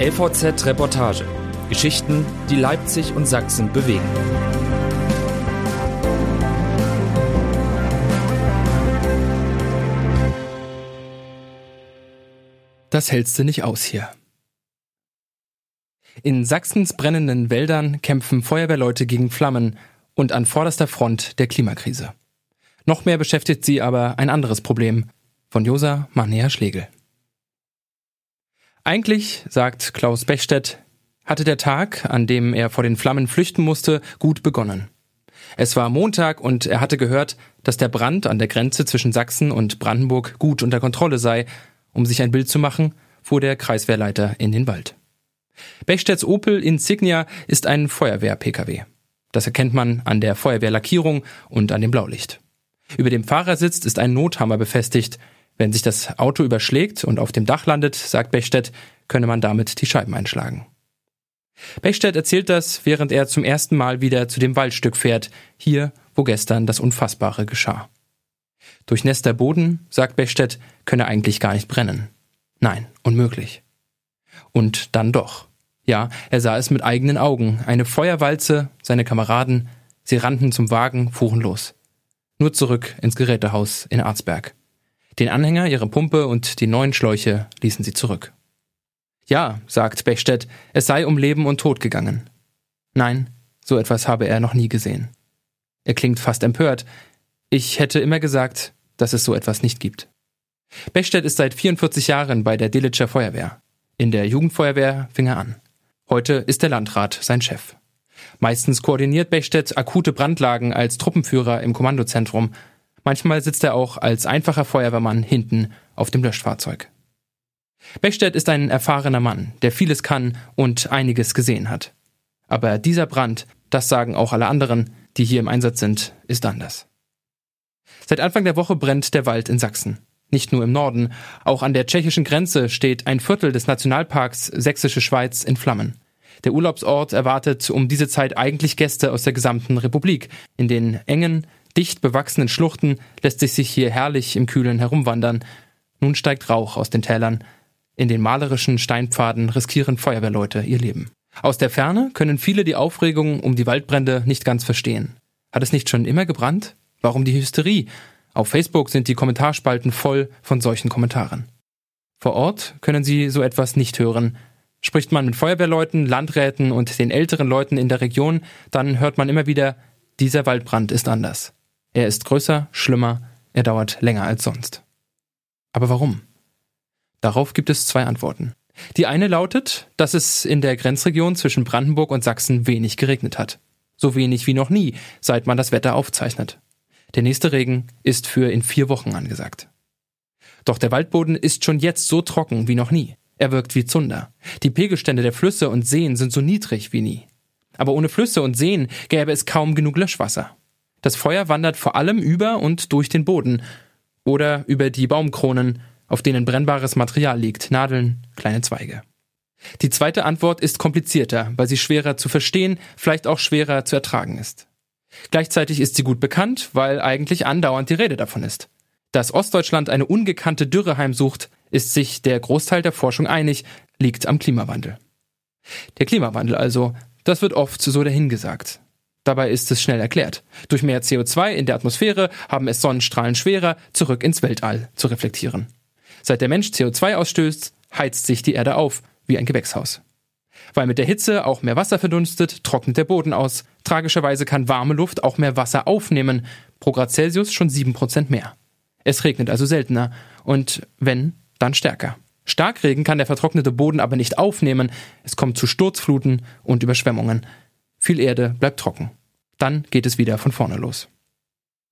LVZ Reportage. Geschichten, die Leipzig und Sachsen bewegen. Das hältst du nicht aus hier. In Sachsens brennenden Wäldern kämpfen Feuerwehrleute gegen Flammen und an vorderster Front der Klimakrise. Noch mehr beschäftigt sie aber ein anderes Problem. Von Josa Manea Schlegel. Eigentlich, sagt Klaus Bechstedt, hatte der Tag, an dem er vor den Flammen flüchten musste, gut begonnen. Es war Montag und er hatte gehört, dass der Brand an der Grenze zwischen Sachsen und Brandenburg gut unter Kontrolle sei. Um sich ein Bild zu machen, fuhr der Kreiswehrleiter in den Wald. Bechstedts Opel Insignia ist ein Feuerwehr-Pkw. Das erkennt man an der Feuerwehrlackierung und an dem Blaulicht. Über dem Fahrersitz ist ein Nothammer befestigt, wenn sich das Auto überschlägt und auf dem Dach landet, sagt Bechstedt, könne man damit die Scheiben einschlagen. Bechstedt erzählt das, während er zum ersten Mal wieder zu dem Waldstück fährt, hier, wo gestern das Unfassbare geschah. Durchnässter Boden, sagt Bechstedt, könne eigentlich gar nicht brennen. Nein, unmöglich. Und dann doch. Ja, er sah es mit eigenen Augen. Eine Feuerwalze, seine Kameraden, sie rannten zum Wagen, fuhren los. Nur zurück ins Gerätehaus in Arzberg. Den Anhänger, ihre Pumpe und die neuen Schläuche ließen sie zurück. Ja, sagt Bechstedt, es sei um Leben und Tod gegangen. Nein, so etwas habe er noch nie gesehen. Er klingt fast empört. Ich hätte immer gesagt, dass es so etwas nicht gibt. Bechstedt ist seit 44 Jahren bei der Dillitscher Feuerwehr. In der Jugendfeuerwehr fing er an. Heute ist der Landrat sein Chef. Meistens koordiniert Bechstedt akute Brandlagen als Truppenführer im Kommandozentrum Manchmal sitzt er auch als einfacher Feuerwehrmann hinten auf dem Löschfahrzeug. Bechstedt ist ein erfahrener Mann, der vieles kann und einiges gesehen hat. Aber dieser Brand, das sagen auch alle anderen, die hier im Einsatz sind, ist anders. Seit Anfang der Woche brennt der Wald in Sachsen. Nicht nur im Norden, auch an der tschechischen Grenze steht ein Viertel des Nationalparks Sächsische Schweiz in Flammen. Der Urlaubsort erwartet um diese Zeit eigentlich Gäste aus der gesamten Republik. In den engen, dicht bewachsenen Schluchten lässt sich sich hier herrlich im Kühlen herumwandern. Nun steigt Rauch aus den Tälern. In den malerischen Steinpfaden riskieren Feuerwehrleute ihr Leben. Aus der Ferne können viele die Aufregung um die Waldbrände nicht ganz verstehen. Hat es nicht schon immer gebrannt? Warum die Hysterie? Auf Facebook sind die Kommentarspalten voll von solchen Kommentaren. Vor Ort können sie so etwas nicht hören. Spricht man mit Feuerwehrleuten, Landräten und den älteren Leuten in der Region, dann hört man immer wieder, dieser Waldbrand ist anders. Er ist größer, schlimmer, er dauert länger als sonst. Aber warum? Darauf gibt es zwei Antworten. Die eine lautet, dass es in der Grenzregion zwischen Brandenburg und Sachsen wenig geregnet hat. So wenig wie noch nie, seit man das Wetter aufzeichnet. Der nächste Regen ist für in vier Wochen angesagt. Doch der Waldboden ist schon jetzt so trocken wie noch nie. Er wirkt wie Zunder. Die Pegelstände der Flüsse und Seen sind so niedrig wie nie. Aber ohne Flüsse und Seen gäbe es kaum genug Löschwasser. Das Feuer wandert vor allem über und durch den Boden oder über die Baumkronen, auf denen brennbares Material liegt, Nadeln, kleine Zweige. Die zweite Antwort ist komplizierter, weil sie schwerer zu verstehen, vielleicht auch schwerer zu ertragen ist. Gleichzeitig ist sie gut bekannt, weil eigentlich andauernd die Rede davon ist. Dass Ostdeutschland eine ungekannte Dürre heimsucht, ist sich der Großteil der Forschung einig, liegt am Klimawandel. Der Klimawandel also, das wird oft so dahingesagt. Dabei ist es schnell erklärt. Durch mehr CO2 in der Atmosphäre haben es Sonnenstrahlen schwerer, zurück ins Weltall zu reflektieren. Seit der Mensch CO2 ausstößt, heizt sich die Erde auf, wie ein Gewächshaus. Weil mit der Hitze auch mehr Wasser verdunstet, trocknet der Boden aus. Tragischerweise kann warme Luft auch mehr Wasser aufnehmen, pro Grad Celsius schon sieben Prozent mehr. Es regnet also seltener und wenn, dann stärker. Starkregen kann der vertrocknete Boden aber nicht aufnehmen, es kommt zu Sturzfluten und Überschwemmungen. Viel Erde bleibt trocken. Dann geht es wieder von vorne los.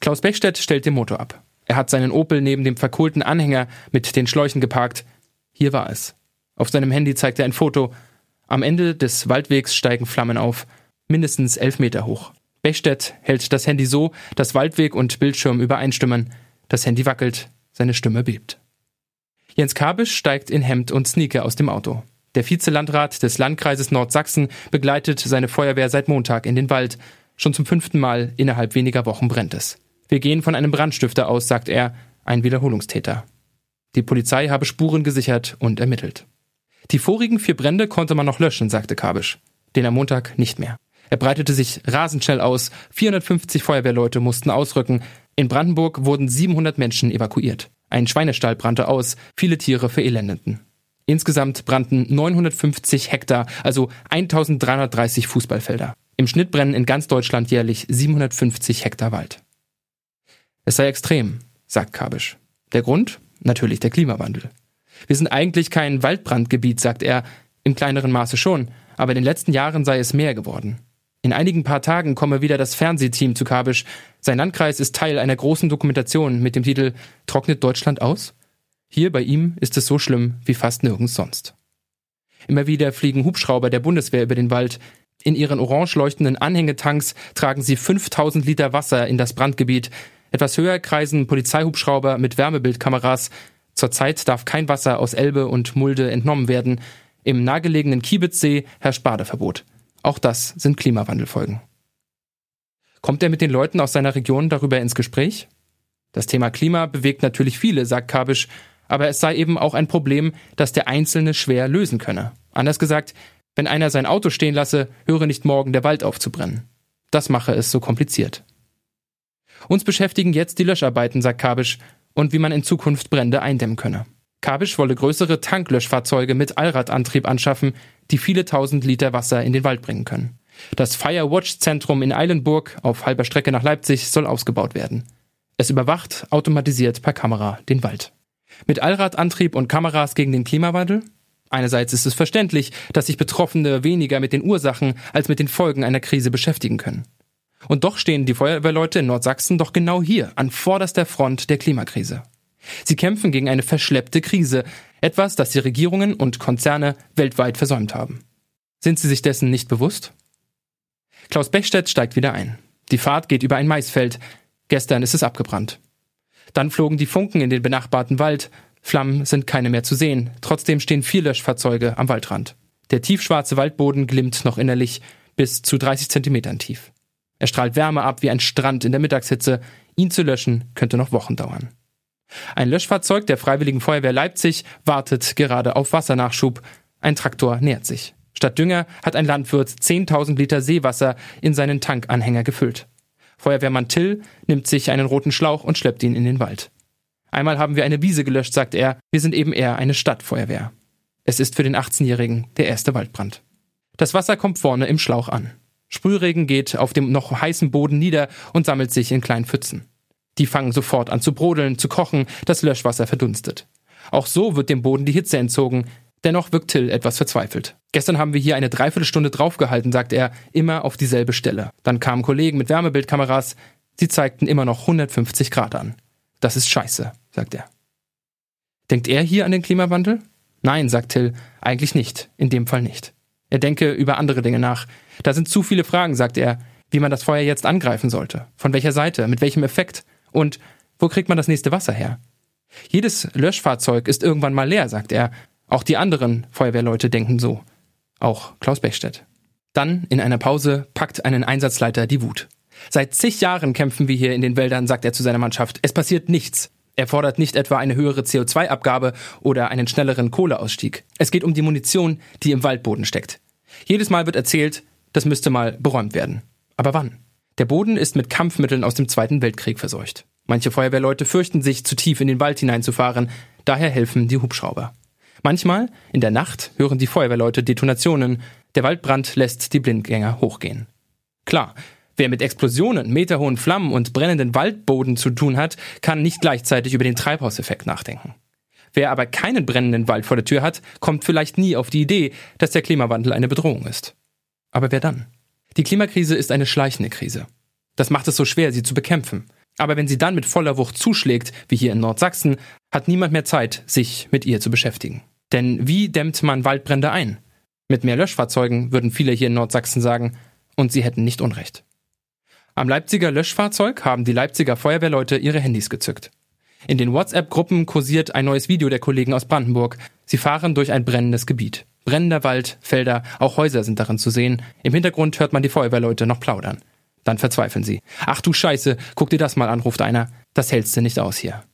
Klaus Bechstedt stellt den Motor ab. Er hat seinen Opel neben dem verkohlten Anhänger mit den Schläuchen geparkt. Hier war es. Auf seinem Handy zeigt er ein Foto. Am Ende des Waldwegs steigen Flammen auf, mindestens elf Meter hoch. Bechstedt hält das Handy so, dass Waldweg und Bildschirm übereinstimmen. Das Handy wackelt, seine Stimme bebt. Jens Kabisch steigt in Hemd und Sneaker aus dem Auto. Der Vizelandrat des Landkreises Nordsachsen begleitet seine Feuerwehr seit Montag in den Wald. Schon zum fünften Mal innerhalb weniger Wochen brennt es. Wir gehen von einem Brandstifter aus, sagt er, ein Wiederholungstäter. Die Polizei habe Spuren gesichert und ermittelt. Die vorigen vier Brände konnte man noch löschen, sagte Kabisch. Den am Montag nicht mehr. Er breitete sich rasend schnell aus. 450 Feuerwehrleute mussten ausrücken. In Brandenburg wurden 700 Menschen evakuiert. Ein Schweinestall brannte aus. Viele Tiere verelendeten. Insgesamt brannten 950 Hektar, also 1330 Fußballfelder. Im Schnitt brennen in ganz Deutschland jährlich 750 Hektar Wald. Es sei extrem, sagt Kabisch. Der Grund? Natürlich der Klimawandel. Wir sind eigentlich kein Waldbrandgebiet, sagt er, im kleineren Maße schon, aber in den letzten Jahren sei es mehr geworden. In einigen paar Tagen komme wieder das Fernsehteam zu Kabisch. Sein Landkreis ist Teil einer großen Dokumentation mit dem Titel Trocknet Deutschland aus? Hier bei ihm ist es so schlimm wie fast nirgends sonst. Immer wieder fliegen Hubschrauber der Bundeswehr über den Wald. In ihren orange leuchtenden Anhängetanks tragen sie 5000 Liter Wasser in das Brandgebiet. Etwas höher kreisen Polizeihubschrauber mit Wärmebildkameras. Zurzeit darf kein Wasser aus Elbe und Mulde entnommen werden. Im nahegelegenen Kiebitzsee herrscht Badeverbot. Auch das sind Klimawandelfolgen. Kommt er mit den Leuten aus seiner Region darüber ins Gespräch? Das Thema Klima bewegt natürlich viele, sagt Kabisch, aber es sei eben auch ein Problem, das der Einzelne schwer lösen könne. Anders gesagt, wenn einer sein Auto stehen lasse, höre nicht morgen der Wald aufzubrennen. Das mache es so kompliziert. Uns beschäftigen jetzt die Löscharbeiten, sagt Kabisch, und wie man in Zukunft Brände eindämmen könne. Kabisch wolle größere Tanklöschfahrzeuge mit Allradantrieb anschaffen, die viele tausend Liter Wasser in den Wald bringen können. Das Firewatch-Zentrum in Eilenburg auf halber Strecke nach Leipzig soll ausgebaut werden. Es überwacht automatisiert per Kamera den Wald. Mit Allradantrieb und Kameras gegen den Klimawandel? Einerseits ist es verständlich, dass sich Betroffene weniger mit den Ursachen als mit den Folgen einer Krise beschäftigen können. Und doch stehen die Feuerwehrleute in Nordsachsen doch genau hier, an vorderster Front der Klimakrise. Sie kämpfen gegen eine verschleppte Krise, etwas, das die Regierungen und Konzerne weltweit versäumt haben. Sind sie sich dessen nicht bewusst? Klaus Bechstedt steigt wieder ein. Die Fahrt geht über ein Maisfeld. Gestern ist es abgebrannt. Dann flogen die Funken in den benachbarten Wald. Flammen sind keine mehr zu sehen. Trotzdem stehen vier Löschfahrzeuge am Waldrand. Der tiefschwarze Waldboden glimmt noch innerlich, bis zu 30 Zentimetern tief. Er strahlt Wärme ab wie ein Strand in der Mittagshitze. Ihn zu löschen könnte noch Wochen dauern. Ein Löschfahrzeug der Freiwilligen Feuerwehr Leipzig wartet gerade auf Wassernachschub. Ein Traktor nähert sich. Statt Dünger hat ein Landwirt 10.000 Liter Seewasser in seinen Tankanhänger gefüllt. Feuerwehrmann Till nimmt sich einen roten Schlauch und schleppt ihn in den Wald. Einmal haben wir eine Wiese gelöscht, sagt er. Wir sind eben eher eine Stadtfeuerwehr. Es ist für den 18-Jährigen der erste Waldbrand. Das Wasser kommt vorne im Schlauch an. Sprühregen geht auf dem noch heißen Boden nieder und sammelt sich in kleinen Pfützen. Die fangen sofort an zu brodeln, zu kochen, das Löschwasser verdunstet. Auch so wird dem Boden die Hitze entzogen. Dennoch wirkt Till etwas verzweifelt. Gestern haben wir hier eine Dreiviertelstunde draufgehalten, sagt er, immer auf dieselbe Stelle. Dann kamen Kollegen mit Wärmebildkameras. Sie zeigten immer noch 150 Grad an. Das ist scheiße, sagt er. Denkt er hier an den Klimawandel? Nein, sagt Till, eigentlich nicht, in dem Fall nicht. Er denke über andere Dinge nach. Da sind zu viele Fragen, sagt er, wie man das Feuer jetzt angreifen sollte. Von welcher Seite, mit welchem Effekt. Und wo kriegt man das nächste Wasser her? Jedes Löschfahrzeug ist irgendwann mal leer, sagt er. Auch die anderen Feuerwehrleute denken so. Auch Klaus Bechstedt. Dann, in einer Pause, packt einen Einsatzleiter die Wut. Seit zig Jahren kämpfen wir hier in den Wäldern, sagt er zu seiner Mannschaft. Es passiert nichts. Er fordert nicht etwa eine höhere CO2-Abgabe oder einen schnelleren Kohleausstieg. Es geht um die Munition, die im Waldboden steckt. Jedes Mal wird erzählt, das müsste mal beräumt werden. Aber wann? Der Boden ist mit Kampfmitteln aus dem Zweiten Weltkrieg verseucht. Manche Feuerwehrleute fürchten sich, zu tief in den Wald hineinzufahren, daher helfen die Hubschrauber. Manchmal, in der Nacht, hören die Feuerwehrleute Detonationen, der Waldbrand lässt die Blindgänger hochgehen. Klar, wer mit Explosionen, meterhohen Flammen und brennenden Waldboden zu tun hat, kann nicht gleichzeitig über den Treibhauseffekt nachdenken. Wer aber keinen brennenden Wald vor der Tür hat, kommt vielleicht nie auf die Idee, dass der Klimawandel eine Bedrohung ist. Aber wer dann? Die Klimakrise ist eine schleichende Krise. Das macht es so schwer, sie zu bekämpfen. Aber wenn sie dann mit voller Wucht zuschlägt, wie hier in Nordsachsen, hat niemand mehr Zeit, sich mit ihr zu beschäftigen. Denn wie dämmt man Waldbrände ein? Mit mehr Löschfahrzeugen würden viele hier in Nordsachsen sagen, und sie hätten nicht Unrecht. Am Leipziger Löschfahrzeug haben die Leipziger Feuerwehrleute ihre Handys gezückt. In den WhatsApp-Gruppen kursiert ein neues Video der Kollegen aus Brandenburg. Sie fahren durch ein brennendes Gebiet. Brennender Wald, Felder, auch Häuser sind darin zu sehen. Im Hintergrund hört man die Feuerwehrleute noch plaudern. Dann verzweifeln sie. Ach du Scheiße, guck dir das mal an, ruft einer. Das hältst du nicht aus hier.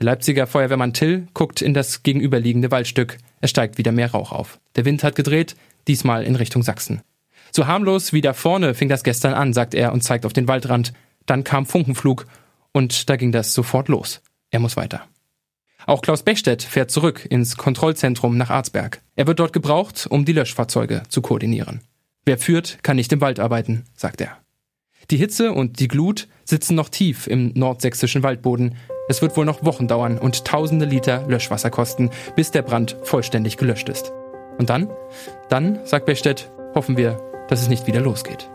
Der Leipziger Feuerwehrmann Till guckt in das gegenüberliegende Waldstück. Es steigt wieder mehr Rauch auf. Der Wind hat gedreht, diesmal in Richtung Sachsen. So harmlos wie da vorne fing das gestern an, sagt er und zeigt auf den Waldrand. Dann kam Funkenflug und da ging das sofort los. Er muss weiter. Auch Klaus Bechstedt fährt zurück ins Kontrollzentrum nach Arzberg. Er wird dort gebraucht, um die Löschfahrzeuge zu koordinieren. Wer führt, kann nicht im Wald arbeiten, sagt er. Die Hitze und die Glut sitzen noch tief im nordsächsischen Waldboden. Es wird wohl noch Wochen dauern und tausende Liter Löschwasser kosten, bis der Brand vollständig gelöscht ist. Und dann, dann, sagt Bechstedt, hoffen wir, dass es nicht wieder losgeht.